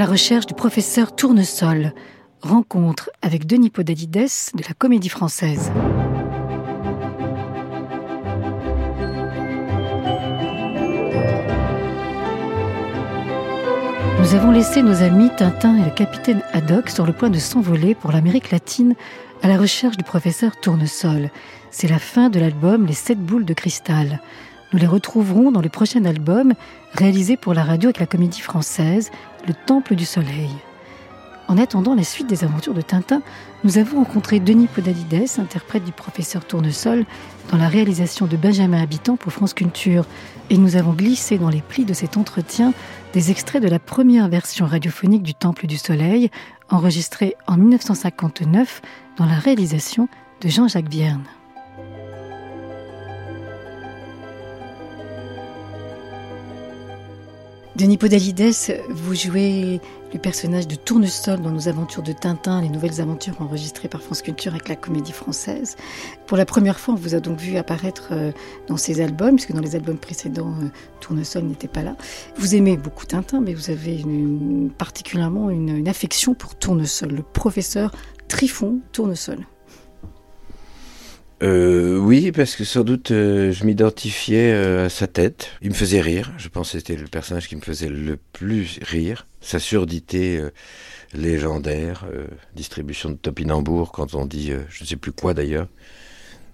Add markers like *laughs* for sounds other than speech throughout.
la recherche du professeur Tournesol. Rencontre avec Denis Podalides de la Comédie Française. Nous avons laissé nos amis Tintin et le capitaine Haddock sur le point de s'envoler pour l'Amérique latine à la recherche du professeur Tournesol. C'est la fin de l'album Les sept boules de cristal. Nous les retrouverons dans le prochain album réalisé pour la radio avec la comédie française Le Temple du Soleil. En attendant la suite des aventures de Tintin, nous avons rencontré Denis Podalides, interprète du professeur Tournesol, dans la réalisation de Benjamin Habitant pour France Culture, et nous avons glissé dans les plis de cet entretien des extraits de la première version radiophonique du Temple du Soleil, enregistrée en 1959 dans la réalisation de Jean-Jacques Vierne. Denis Podalides, vous jouez le personnage de Tournesol dans nos aventures de Tintin, les nouvelles aventures enregistrées par France Culture avec la comédie française. Pour la première fois, on vous a donc vu apparaître euh, dans ces albums, puisque dans les albums précédents, euh, Tournesol n'était pas là. Vous aimez beaucoup Tintin, mais vous avez particulièrement une, une affection pour Tournesol, le professeur Trifon Tournesol. Euh, oui, parce que sans doute euh, je m'identifiais euh, à sa tête. Il me faisait rire. Je pense que c'était le personnage qui me faisait le plus rire. Sa surdité euh, légendaire, distribution de topinambour quand on dit je ne sais plus quoi d'ailleurs.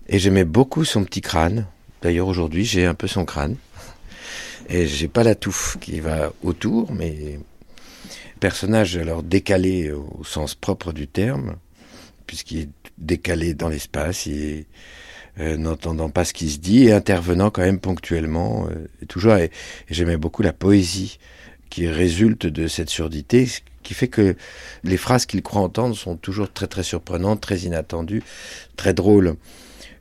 Et j'aimais beaucoup son petit crâne. D'ailleurs aujourd'hui j'ai un peu son crâne. Et j'ai pas la touffe qui va autour, mais personnage alors décalé au sens propre du terme, puisqu'il est décalé dans l'espace euh, n'entendant pas ce qui se dit et intervenant quand même ponctuellement euh, toujours et, j'aimais beaucoup la poésie qui résulte de cette surdité qui fait que les phrases qu'il croit entendre sont toujours très très surprenantes, très inattendues, très drôles.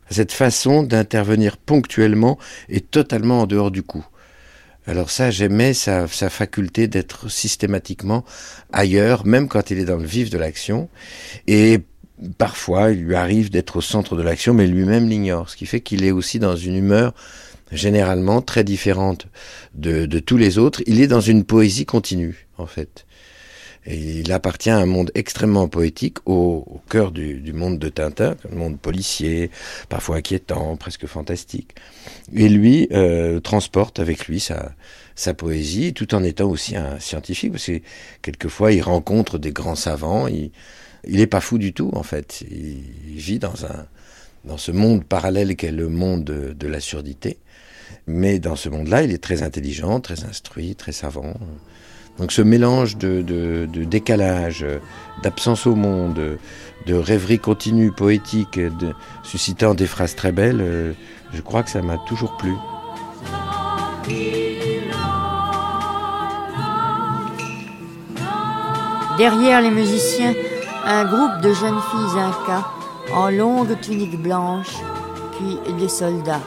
Cette façon d'intervenir ponctuellement et totalement en dehors du coup. Alors ça, j'aimais sa, sa faculté d'être systématiquement ailleurs, même quand il est dans le vif de l'action. Et parfois, il lui arrive d'être au centre de l'action, mais lui-même l'ignore, ce qui fait qu'il est aussi dans une humeur généralement très différente de, de, tous les autres. Il est dans une poésie continue, en fait. Et il appartient à un monde extrêmement poétique, au, cœur du, du, monde de Tintin, un monde policier, parfois inquiétant, presque fantastique. Et lui euh, transporte avec lui sa, sa poésie, tout en étant aussi un scientifique, parce que quelquefois il rencontre des grands savants, il, il est pas fou du tout en fait. Il, vit dans un dans ce monde parallèle qu'est le monde de, la surdité. Mais dans ce monde-là, il est très intelligent, très instruit, très savant. Donc ce mélange de, de, décalage, d'absence au monde, de rêverie continue, poétique, suscitant des phrases très belles, je crois que ça m'a toujours plu. Derrière les musiciens, un groupe de jeunes filles incas en longue tunique blanche, puis des soldats.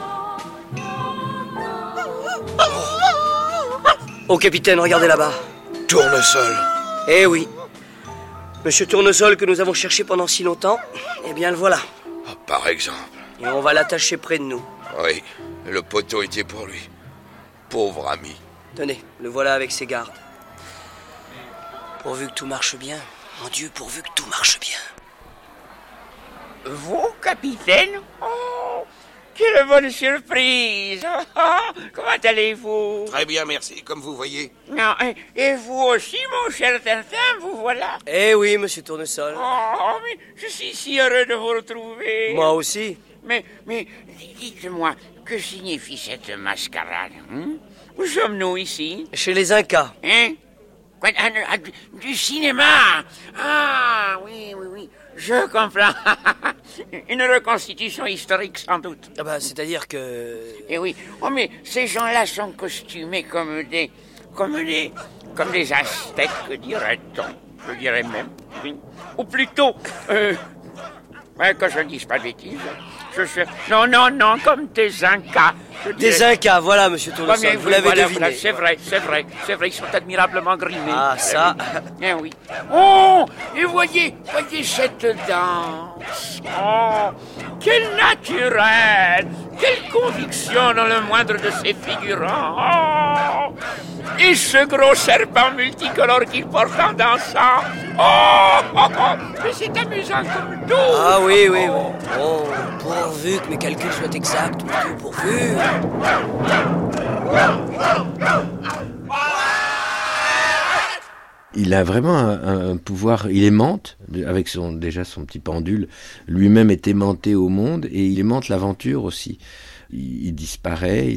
Oh capitaine, regardez là-bas. Tournesol. Eh oui. Monsieur Tournesol que nous avons cherché pendant si longtemps, eh bien le voilà. Ah, par exemple. Et on va l'attacher près de nous. Oui, le poteau était pour lui. Pauvre ami. Tenez, le voilà avec ses gardes. Pourvu que tout marche bien. Mon Dieu, pourvu que tout marche bien. Vous, capitaine? Oh, quelle bonne surprise Comment allez-vous? Très bien, merci, comme vous voyez. Non, et, vous aussi, mon cher Tintin, vous voilà? Eh oui, monsieur Tournesol. Oh, mais je suis si heureux de vous retrouver. Moi aussi. Mais, mais, dites-moi, que signifie cette mascarade hein? Où sommes-nous ici? Chez les Incas. Hein? Quoi, ah, ah, du, du cinéma Ah, oui, oui, oui. Je comprends. *laughs* Une reconstitution historique, sans doute. Ah bah, c'est-à-dire que... Eh oui. Oh, mais ces gens-là sont costumés comme des... comme des... comme des aztèques, dirait-on. Je dirais même. Oui. Ou plutôt... Euh, ouais, que je ne dise pas de bêtises. Je. Non, non, non, comme des Incas. Des. Incas, voilà, monsieur Tournesol, vous oui, l'avez voilà, deviné. voilà, c'est vrai, c'est vrai, c'est vrai, ils sont admirablement grimés. Ah, Eh ça. Eh oui. Oh, et voyez, voyez cette danse. Oh, quel naturel, quelle conviction dans le moindre de ces figurants. Oh, et ce gros serpent multicolore qu'il porte en dansant. Oh, oh, oh, mais c'est amusant comme tout. Ah oui, oui, oui. Oh, pourvu que mes calculs soient exacts, pourvu. Il a vraiment un, pouvoir, il aimante, avec son, déjà son petit pendule, lui-même est aimanté au monde et il aimante l'aventure aussi. Il, disparaît,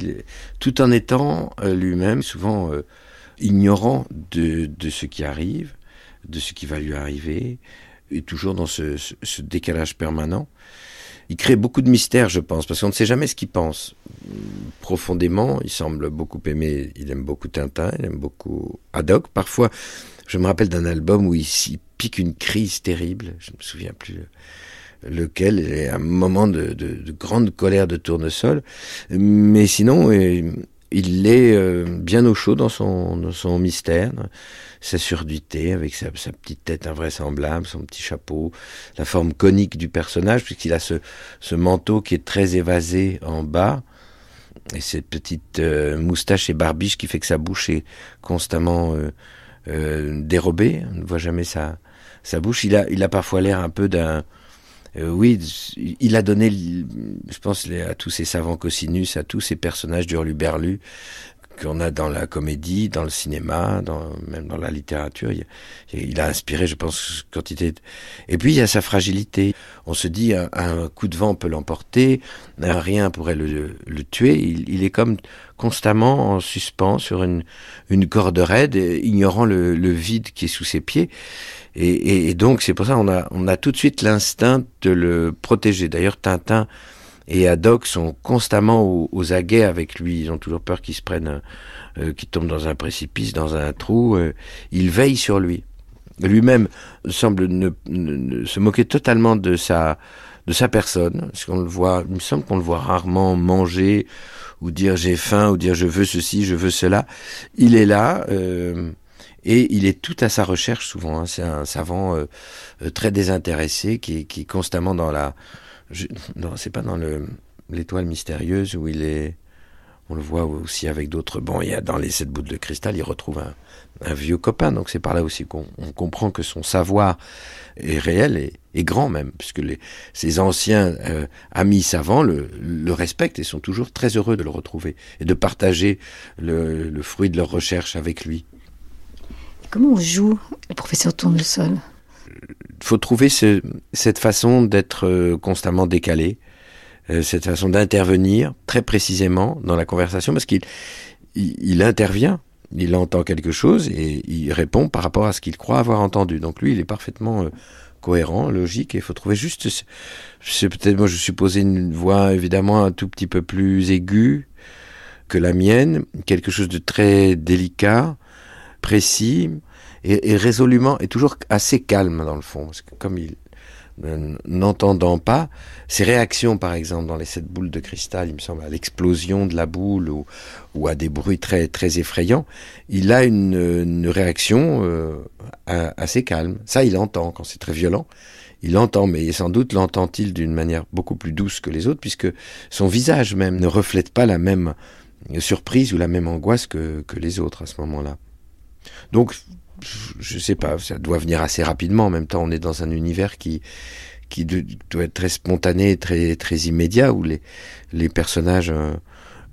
tout en étant euh, lui-même souvent euh, ignorant de, de ce qui arrive, de ce qui va lui arriver, et toujours dans ce, ce- ce décalage permanent. Il crée beaucoup de mystères, je pense, parce qu'on ne sait jamais ce qu'il pense. Profondément, il semble beaucoup aimer, il aime beaucoup Tintin, il aime beaucoup Haddock. Parfois, je me rappelle d'un album où il s'y pique une crise terrible, je ne me souviens plus lequel, et un moment de, de- de grande colère de tournesol. Mais sinon, euh, il est euh, bien au chaud dans son, mystère, sa surdité, avec sa, petite tête invraisemblable, son petit chapeau, la forme conique du personnage, puisqu'il a ce, manteau qui est très évasé en bas, et cette petite euh, moustache et barbiche qui fait que sa bouche est constamment euh, dérobée, on ne voit jamais sa, sa bouche. Il a, il a parfois l'air un peu d'un... euh, oui, il a donné, je pense, à tous ces savants cosinus, à tous ces personnages d'Hurluberlu qu'on a dans la comédie, dans le cinéma, dans, même dans la littérature. Il, a inspiré, je pense, quantité. de- Et puis il y a sa fragilité. On se dit un, coup de vent peut l'emporter, rien pourrait le, tuer. Il, est comme constamment en suspens sur une, corde raide, ignorant le, vide qui est sous ses pieds. Et, donc c'est pour ça qu'on a, on a tout de suite l'instinct de le protéger. D'ailleurs, Tintin et Haddock sont constamment aux, aguets avec lui. Ils ont toujours peur qu'il se prenne, euh, qu'il tombe dans un précipice, dans un trou. euh, ils veillent sur lui. Lui-même semble se moquer totalement de sa de sa personne. Le voit, il me semble qu'on le voit rarement manger ou dire j'ai faim ou dire je veux ceci, je veux cela. Il est là. euh, et il est tout à sa recherche souvent. hein. C'est un savant euh, très désintéressé qui, qui est constamment dans la. Je, non, c'est pas dans le l'étoile mystérieuse où il est. On le voit aussi avec d'autres. Bon, il y a dans les sept bouts de cristal, il retrouve un, vieux copain. Donc c'est par là aussi qu'on on comprend que son savoir est réel et, grand même, puisque ses anciens euh, amis savants le, respectent et sont toujours très heureux de le retrouver et de partager le, fruit de leur recherche avec lui. Comment on joue le professeur Tournesol? Faut trouver ce- cette façon d'être euh, constamment décalé, euh, cette façon d'intervenir très précisément dans la conversation, parce qu'il il, il intervient, il entend quelque chose et il répond par rapport à ce qu'il croit avoir entendu. Donc lui, il est parfaitement euh, cohérent, logique, et il faut trouver juste, ce- c'est peut-être, moi je supposais une voix évidemment un tout petit peu plus aiguë que la mienne, quelque chose de très délicat, précis, et, et résolument, et toujours assez calme dans le fond, parce que comme il n'entendant pas ses réactions, par exemple, dans les sept boules de cristal, il me semble, à l'explosion de la boule ou, ou à des bruits très très effrayants, il a une, une réaction euh, assez calme. Ça, il entend quand c'est très violent. Il entend, mais sans doute l'entend-il d'une manière beaucoup plus douce que les autres, puisque son visage même ne reflète pas la même surprise ou la même angoisse que, que les autres à ce moment-là. Donc, je sais pas, ça doit venir assez rapidement. En même temps, on est dans un univers qui doit être très spontané, très immédiat, où les personnages euh,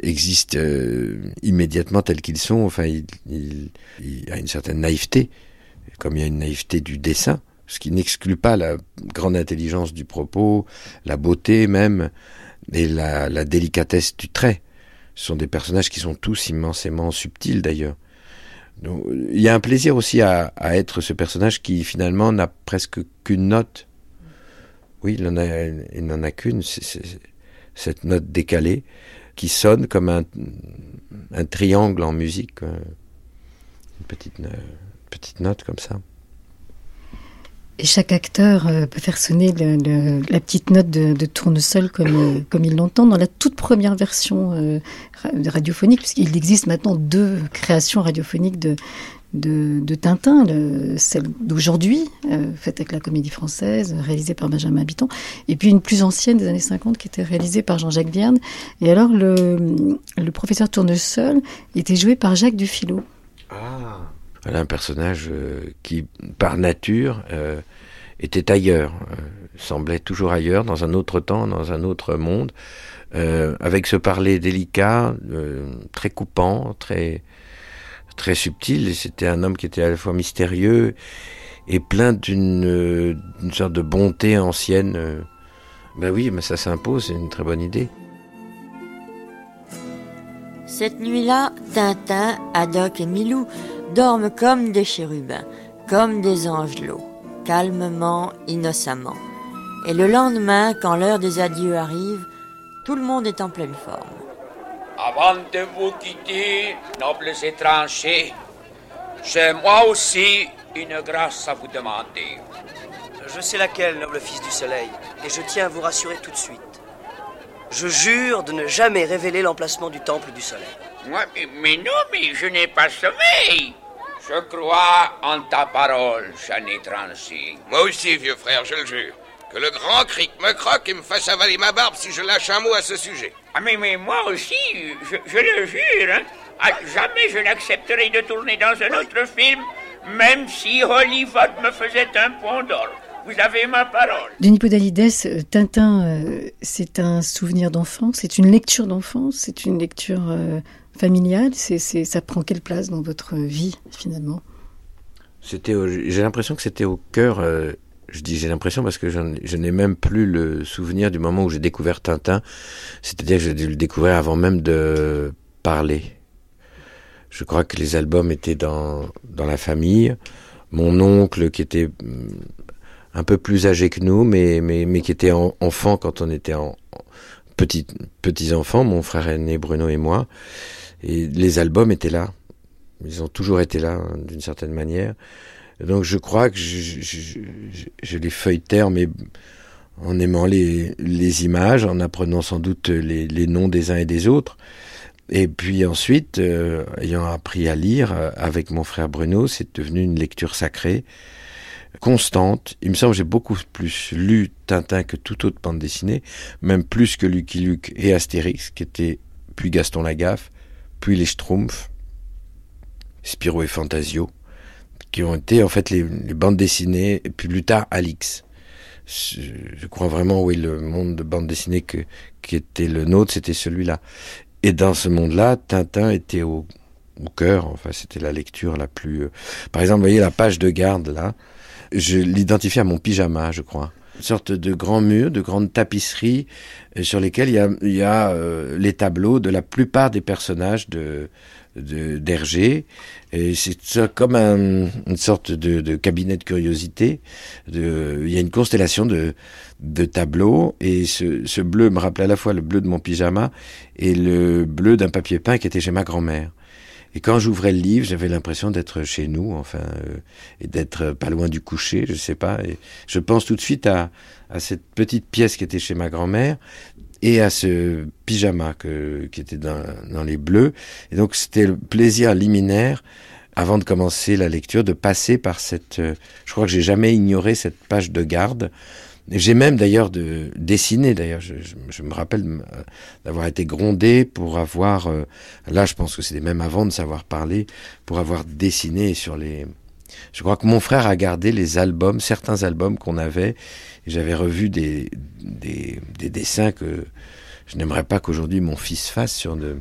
existent euh, immédiatement tels qu'ils sont. Enfin, il y a une certaine naïveté, comme il y a une naïveté du dessin, ce qui n'exclut pas la grande intelligence du propos, la beauté même, et la, la délicatesse du trait. Ce sont des personnages qui sont tous immensément subtils d'ailleurs. Il y a un plaisir aussi à, être ce personnage qui finalement n'a presque qu'une note Oui, il n'en a, a qu'une, cette note décalée qui sonne comme un, un triangle en musique, une petite, petite note comme ça. Chaque acteur euh, peut faire sonner la petite note de, tournesol comme, euh, comme il l'entend dans la toute première version euh, radiophonique, puisqu'il existe maintenant deux créations radiophoniques de, Tintin, celle d'aujourd'hui, faite avec la comédie française, réalisée par Benjamin Habitant, et puis une plus ancienne des années 50 qui était réalisée par Jean-Jacques Vierne. Et alors le, professeur Tournesol était joué par Jacques Dufilot. Ah voilà un personnage qui, par nature, était ailleurs, euh, semblait toujours ailleurs, dans un autre temps, dans un autre monde, euh, avec ce parler délicat, euh, très coupant, très très subtil. C'était un homme qui était à la fois mystérieux et plein d'une sorte de bonté ancienne. Ben oui, mais ça s'impose, c'est une très bonne idée. Cette nuit-là, Tintin, Haddock et Milou dorment comme des chérubins, comme des angelots calmement, innocemment. Et le lendemain, quand l'heure des adieux arrive, tout le monde est en pleine forme. Avant de vous quitter, nobles étrangers, j'ai moi aussi une grâce à vous demander. Je sais laquelle, noble fils du soleil, et je tiens à vous rassurer tout de suite. Je jure de ne jamais révéler l'emplacement du temple du soleil. mais, mais non, mais je n'ai pas sommeil. Je crois en ta parole, jeune étranger. Moi aussi, vieux frère, je le jure. Que le grand cric me croque et me fasse avaler ma barbe si je lâche un mot à ce sujet. Ah, mais, mais moi aussi, je, le jure. Hein. Ah, jamais je n'accepterai de tourner dans un autre film, même si Hollywood me faisait un pont d'or. Vous avez ma parole. Denis Podalides, euh, Tintin, euh, c'est un souvenir d'enfance, c'est une lecture d'enfance, c'est une lecture euh, familiale c'est, Ça prend quelle place dans votre vie finalement? C'était, J'ai l'impression que c'était au cœur. Euh, je dis j'ai l'impression parce que je, n'ai même plus le souvenir du moment où j'ai découvert Tintin. C'est-à-dire que j'ai dû le découvrir avant même de parler. Je crois que les albums étaient dans, dans la famille. Mon oncle, qui était mm, un peu plus âgé que nous, mais, mais, mais qui était enfant quand on était en, petits, petits enfants, mon frère aîné Bruno et moi. Et les albums étaient là. Ils ont toujours été là, hein, d'une certaine manière. Donc je crois que je, les feuilletais mais en aimant les, les, images, en apprenant sans doute les, les, noms des uns et des autres. Et puis ensuite, euh, ayant appris à lire euh, avec mon frère Bruno, c'est devenu une lecture sacrée, constante. Il me semble que j'ai beaucoup plus lu Tintin que toute autre bande dessinée, même plus que Lucky Luke et Astérix, qui était puis Gaston Lagaffe, puis les Schtroumpfs, Spirou et Fantasio, qui ont été en fait les, bandes dessinées, et puis plus tard Alix. Je, crois vraiment, oui, le monde de bande dessinée qui était le nôtre, c'était celui-là. Et dans ce monde-là, Tintin était au, au cœur, enfin c'était la lecture la plus... Euh, par exemple, vous voyez la page de garde là, je l'identifie à mon pyjama, je crois une sorte de grand mur, de grande tapisserie euh, sur lesquels il y a, y a euh, les tableaux de la plupart des personnages de d'Hergé. Et c'est comme un, une sorte de, de, cabinet de curiosité. De, il y a une constellation de, de tableaux et ce, ce bleu me rappelait à la fois le bleu de mon pyjama et le bleu d'un papier peint qui était chez ma grand-mère. Et quand j'ouvrais le livre, j'avais l'impression d'être chez nous, enfin, euh, et d'être pas loin du coucher, je sais pas. Et je pense tout de suite à, à cette petite pièce qui était chez ma grand-mère et à ce pyjama que, qui était dans, dans les bleus. Et donc c'était le plaisir liminaire avant de commencer la lecture, de passer par cette. Euh, je crois que j'ai jamais ignoré cette page de garde j'ai même d'ailleurs de dessiné, d'ailleurs, je, me rappelle euh, d'avoir été grondé pour avoir, euh, là je pense que c'était même avant de savoir parler, pour avoir dessiné sur les... Je crois que mon frère a gardé les albums, certains albums qu'on avait, et j'avais revu des, des, des, dessins que je n'aimerais pas qu'aujourd'hui mon fils fasse sur, de,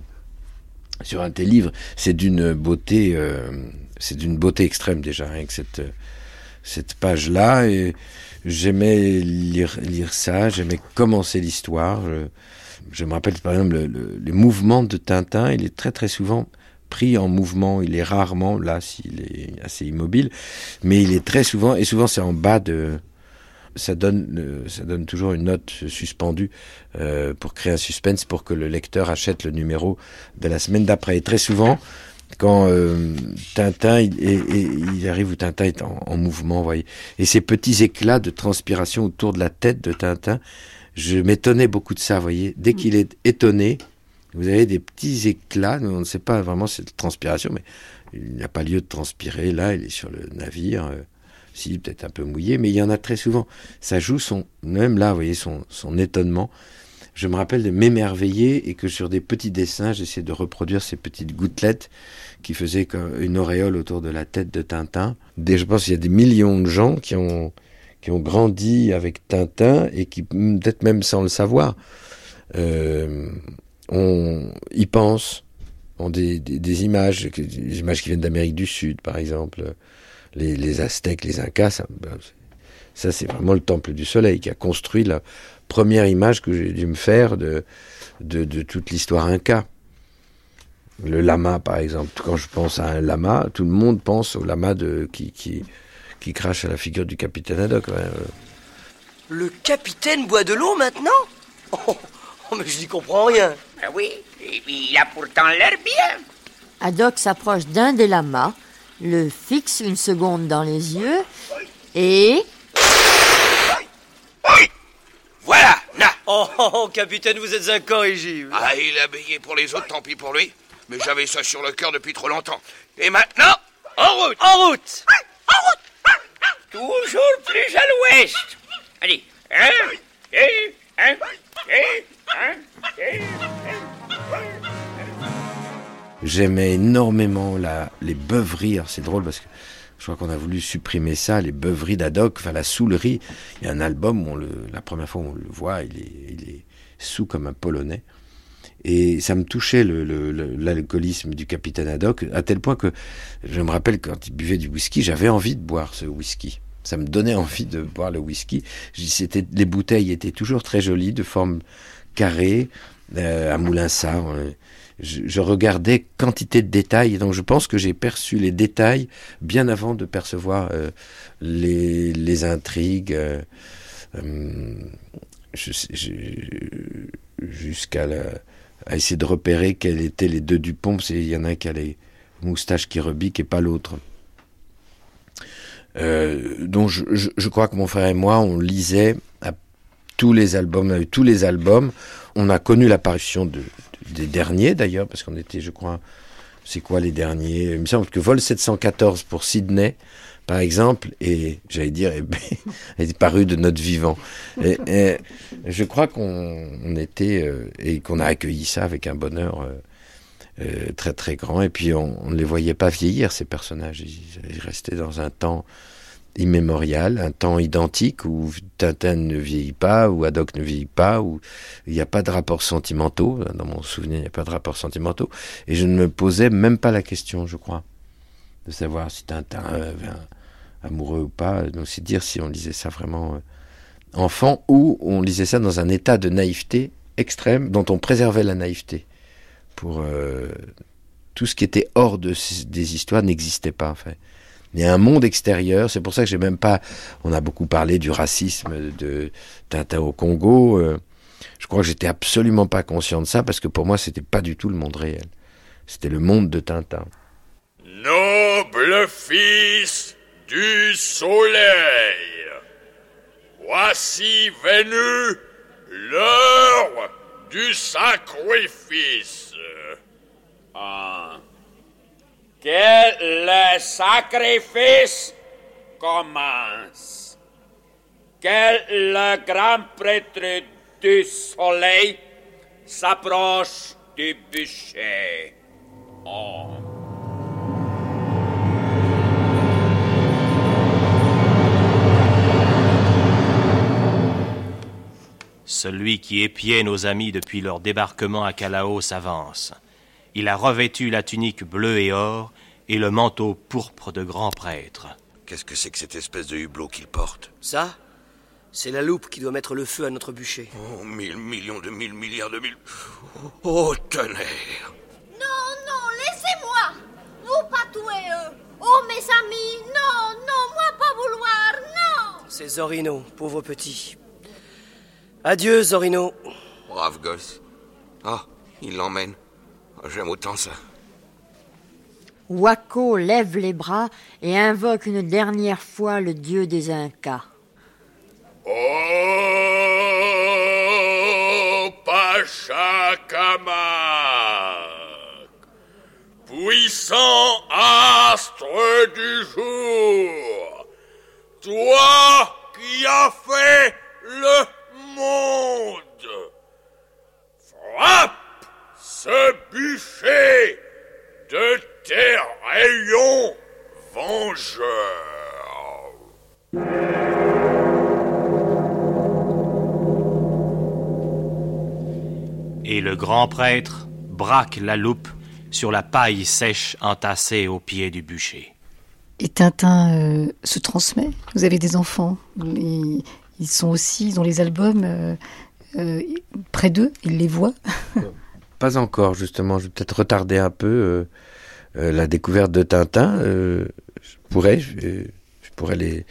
sur un tel livre. C'est d'une beauté, euh, c'est d'une beauté extrême déjà, avec cette, cette page-là, et j'aimais lire, lire ça, j'aimais commencer l'histoire. Je, me rappelle par exemple le, les mouvements de Tintin, il est très très souvent pris en mouvement, il est rarement, là s'il est assez immobile, mais il est très souvent, et souvent c'est en bas de... ça donne, ça donne toujours une note suspendue euh, pour créer un suspense, pour que le lecteur achète le numéro de la semaine d'après. Et très souvent, quand euh, Tintin il, arrive où Tintin est en, en, mouvement, voyez, et ces petits éclats de transpiration autour de la tête de Tintin, je m'étonnais beaucoup de ça, voyez. Dès qu'il est étonné, vous avez des petits éclats, on ne sait pas vraiment cette transpiration, mais il n'y a pas lieu de transpirer. Là, il est sur le navire, euh, si peut-être un peu mouillé, mais il y en a très souvent. Ça joue son, même là, voyez, son étonnement. Je me rappelle de m'émerveiller et que sur des petits dessins, j'essayais de reproduire ces petites gouttelettes qui faisaient une auréole autour de la tête de Tintin. je pense qu'il y a des millions de gens qui ont, qui ont grandi avec Tintin et qui, peut-être même sans le savoir, euh, on y pense, ont des, des, images, des images qui viennent d'Amérique du Sud, par exemple, les, Aztèques, les Incas, ça, ça c'est vraiment le temple du soleil qui a construit la première image que j'ai dû me faire de, de, de toute l'histoire Inca. Le lama, par exemple. Quand je pense à un lama, tout le monde pense au lama de, qui, qui, qui crache à la figure du capitaine Haddock. Le capitaine boit de l'eau maintenant *laughs* oh, oh, mais je n'y comprends rien. Ben oui, il a pourtant l'air bien. Haddock s'approche d'un des lamas, le fixe une seconde dans les yeux et... Voilà, na. Oh, oh, oh, capitaine, vous êtes incorrigible. Ah, il a bégué pour les autres, tant pis pour lui. Mais j'avais ça sur le cœur depuis trop longtemps. Et maintenant, en route En route En route Toujours plus à l'ouest. Allez, un, deux, un, deux, un, deux, J'aimais énormément la, les beuveries. C'est drôle parce que je crois qu'on a voulu supprimer ça, les beuveries d'Adoc, enfin la soulerie. Il y a un album où on le, la première fois où on le voit, il est, il sous comme un polonais. Et ça me touchait l'alcoolisme du capitaine Haddock, à tel point que je me rappelle quand il buvait du whisky, j'avais envie de boire ce whisky. Ça me donnait *laughs* envie de boire le whisky. C'était, les bouteilles étaient toujours très jolies, de forme carrée, euh, à Moulinsart. Je, regardais quantité de détails, et donc je pense que j'ai perçu les détails bien avant de percevoir euh, les, intrigues. Euh, euh jusqu'à essayer de repérer quels étaient les deux Dupont, qu'il y en a un qui a les moustaches qui rebiquent et pas l'autre. Donc je, crois que mon frère et moi, on lisait tous les albums, on a eu tous les albums. On a connu l'apparition de, des derniers d'ailleurs, parce qu'on était, je crois, c'est quoi les derniers? Il me semble que Vol 714 pour Sydney, par exemple, et j'allais dire, *laughs* est paru de notre vivant. Et, je crois qu'on était euh, et qu'on a accueilli ça avec un bonheur euh, euh, très très grand. Et puis on, ne les voyait pas vieillir ces personnages. Ils, restaient dans un temps immémorial, un temps identique où Tintin ne vieillit pas, où Haddock ne vieillit pas, où il n'y a pas de rapports sentimentaux. Dans mon souvenir, il n'y a pas de rapports sentimentaux. Et je ne me posais même pas la question, je crois, de savoir si Tintin avait un amoureux ou pas. Donc c'est dire si on lisait ça vraiment euh, enfant ou on lisait ça dans un état de naïveté extrême dont on préservait la naïveté. Pour euh, tout ce qui était hors de, des histoires n'existait pas en fait. Il y a un monde extérieur, c'est pour ça que j'ai même pas. On a beaucoup parlé du racisme de Tintin au Congo. Euh, je crois que j'étais absolument pas conscient de ça parce que pour moi c'était pas du tout le monde réel. C'était le monde de Tintin. Noble fils du soleil. Voici venu l'heure du sacrifice. Ah. Quel sacrifice commence? Quel le grand prêtre du soleil s'approche du bûcher? Oh. Celui qui épiait nos amis depuis leur débarquement à Callao s'avance. Il a revêtu la tunique bleue et or et le manteau pourpre de grand prêtre. Qu'est-ce que c'est que cette espèce de hublot qu'il porte Ça C'est la loupe qui doit mettre le feu à notre bûcher. Oh, mille millions de mille milliards de mille. Oh, tonnerre Non, non, laissez-moi Vous pas tuer eux Oh, mes amis, non, non, moi pas vouloir, non C'est Zorino, pauvre petit. Adieu, Zorino. Brave gosse. Ah, il l'emmène. J'aime autant ça. Wako lève les bras et invoque une dernière fois le dieu des Incas. Oh, Pachacamac, puissant astre du jour, toi qui as fait le monde, frappe ce bûcher de tes rayons vengeurs. Et le grand prêtre braque la loupe sur la paille sèche entassée au pied du bûcher. Et Tintin euh, se transmet. Vous avez des enfants. Ils, ils sont aussi, ils ont les albums euh, euh, près d'eux. Ils les voient. *laughs* Pas encore, justement. Je vais peut-être retarder un peu euh, euh, la découverte de Tintin. Euh, je pourrais, je, pourrais les.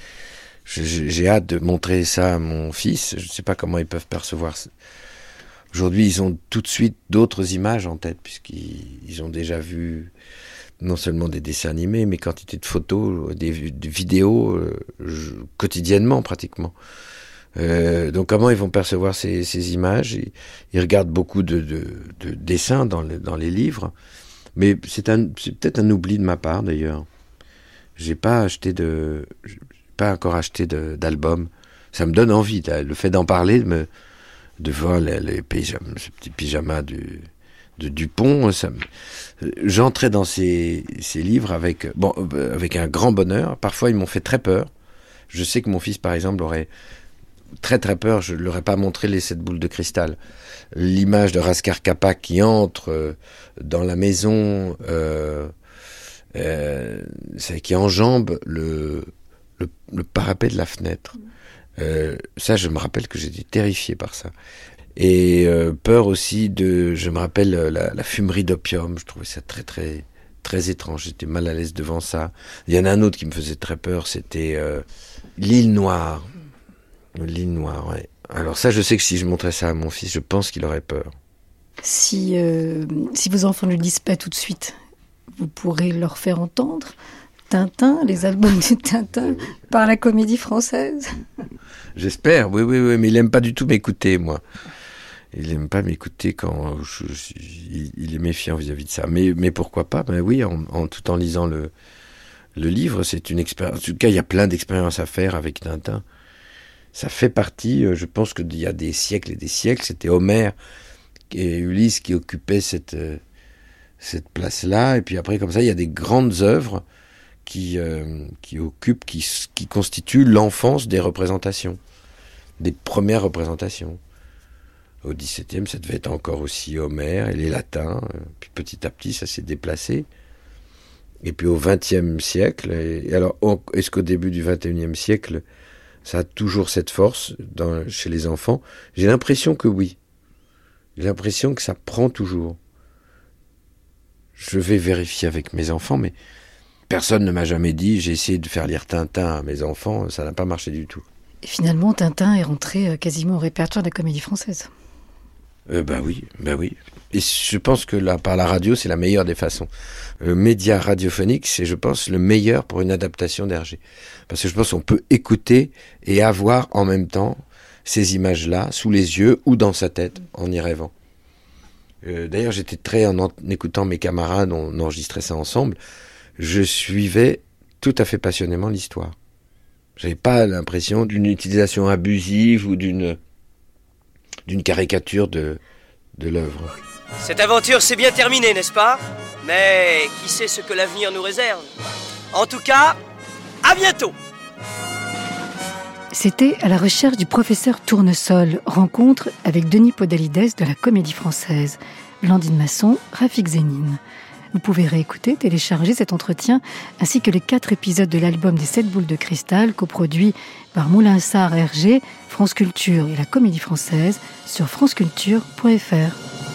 J'ai hâte de montrer ça à mon fils. Je ne sais pas comment ils peuvent percevoir. ça. Aujourd'hui, ils ont tout de suite d'autres images en tête, puisqu'ils ils ont déjà vu non seulement des dessins animés, mais quantité de photos, des, vi- des vidéos quotidiennement pratiquement. Euh, donc comment ils vont percevoir ces, images? Ils, regardent beaucoup de, de, de dessins dans, le- dans les livres, mais c'est peut-être un oubli de ma part d'ailleurs. J'ai pas acheté de, pas encore acheté d'album. Ça me donne envie. Le fait d'en parler, de, voir les, les pyjamas, ce petit pyjama du, de Dupont, j'entrais dans ces, ces livres avec, bon, euh, avec un grand bonheur. Parfois, ils m'ont fait très peur. Je sais que mon fils, par exemple, aurait très très peur. Je ne leur ai pas montré les sept boules de cristal. L'image de Raskar Kapak qui entre euh, dans la maison, euh, euh, qui enjambe le, le, parapet de la fenêtre. Euh, ça, je me rappelle que j'étais terrifié par ça. Et euh, peur aussi de, je me rappelle euh, la, la fumerie d'opium. Je trouvais ça très très très étrange. J'étais mal à l'aise devant ça. Il y en a un autre qui me faisait très peur. C'était l'île Noire. L'île Noire. Ouais. Alors ça, je sais que si je montrais ça à mon fils, je pense qu'il aurait peur. Si, euh, si vos enfants ne le disent pas tout de suite, vous pourrez leur faire entendre Tintin, les albums de Tintin, par la comédie française. J'espère. Oui, oui, oui. Mais il aime pas du tout m'écouter, moi. Il aime pas m'écouter quand je, je- il, il est méfiant vis-à-vis de ça. Mais, mais pourquoi pas? Ben oui, en, en- tout en lisant le, le livre, c'est une expérience. En tout cas, il y a plein d'expériences à faire avec Tintin. Ça fait partie. euh, Je pense qu'il y a des siècles et des siècles. C'était Homère et Ulysse qui occupaient cette euh, cette place-là. Et puis après, comme ça, il y a des grandes œuvres qui euh, qui occupent, qui qui constituent l'enfance des représentations, des premières représentations. Au XVIIe, ça devait être encore aussi Homère et les latins. Puis petit à petit, ça s'est déplacé. Et puis au XXe siècle, alors est-ce qu'au début du XXIe siècle, ça a toujours cette force chez les enfants J'ai l'impression que oui. J'ai l'impression que ça prend toujours. Je vais vérifier avec mes enfants, mais personne ne m'a jamais dit j'ai essayé de faire lire Tintin à mes enfants, ça n'a pas marché du tout. Et finalement, Tintin est rentré euh, quasiment au répertoire de la comédie française. Euh, bah oui, bah oui. Et je pense que là, par la radio, c'est la meilleure des façons. Le média radiophonique, c'est, je pense, le meilleur pour une adaptation d'Hergé. Parce que je pense qu'on peut écouter et avoir en même temps ces images-là sous les yeux ou dans sa tête en y rêvant. Euh, D'ailleurs, j'étais très, en, en écoutant mes camarades, on enregistrait ça ensemble, je suivais tout à fait passionnément l'histoire. J'avais pas l'impression d'une utilisation abusive ou d'une d'une caricature de, de l'œuvre. Cette aventure s'est bien terminée, n'est-ce pas? Mais qui sait ce que l'avenir nous réserve? En tout cas, à bientôt C'était à la recherche du professeur Tournesol, rencontre avec Denis Podalides de la Comédie Française, Landine Masson, Rafik Zénine. Vous pouvez réécouter, télécharger cet entretien ainsi que les quatre épisodes de l'album des sept boules de cristal coproduit par Moulin Sarr Hergé, France Culture et la Comédie Française sur franceculture.fr.